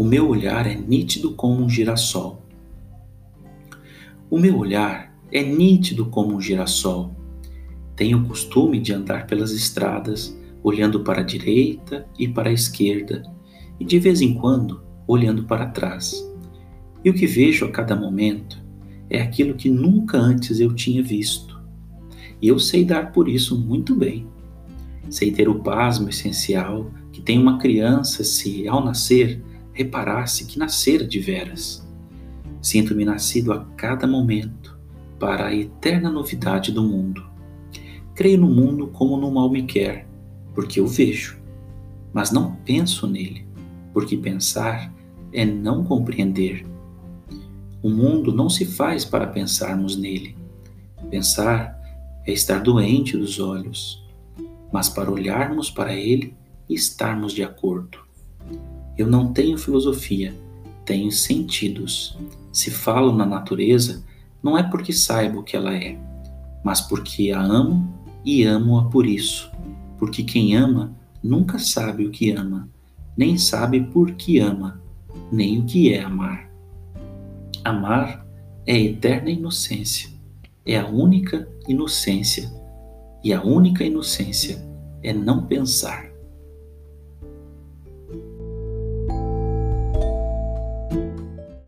O meu olhar é nítido como um girassol. O meu olhar é nítido como um girassol. Tenho o costume de andar pelas estradas, olhando para a direita e para a esquerda, e de vez em quando olhando para trás. E o que vejo a cada momento é aquilo que nunca antes eu tinha visto. E eu sei dar por isso muito bem. Sei ter o pasmo essencial que tem uma criança se, ao nascer, reparasse que nascera de veras. Sinto-me nascido a cada momento para a eterna novidade do mundo. Creio no mundo como no mal me quer, porque eu vejo, mas não penso nele, porque pensar é não compreender. O mundo não se faz para pensarmos nele. Pensar é estar doente dos olhos, mas para olharmos para ele e estarmos de acordo. Eu não tenho filosofia, tenho sentidos. Se falo na natureza, não é porque saiba o que ela é, mas porque a amo e amo-a por isso. Porque quem ama nunca sabe o que ama, nem sabe por que ama, nem o que é amar. Amar é a eterna inocência, é a única inocência, e a única inocência é não pensar.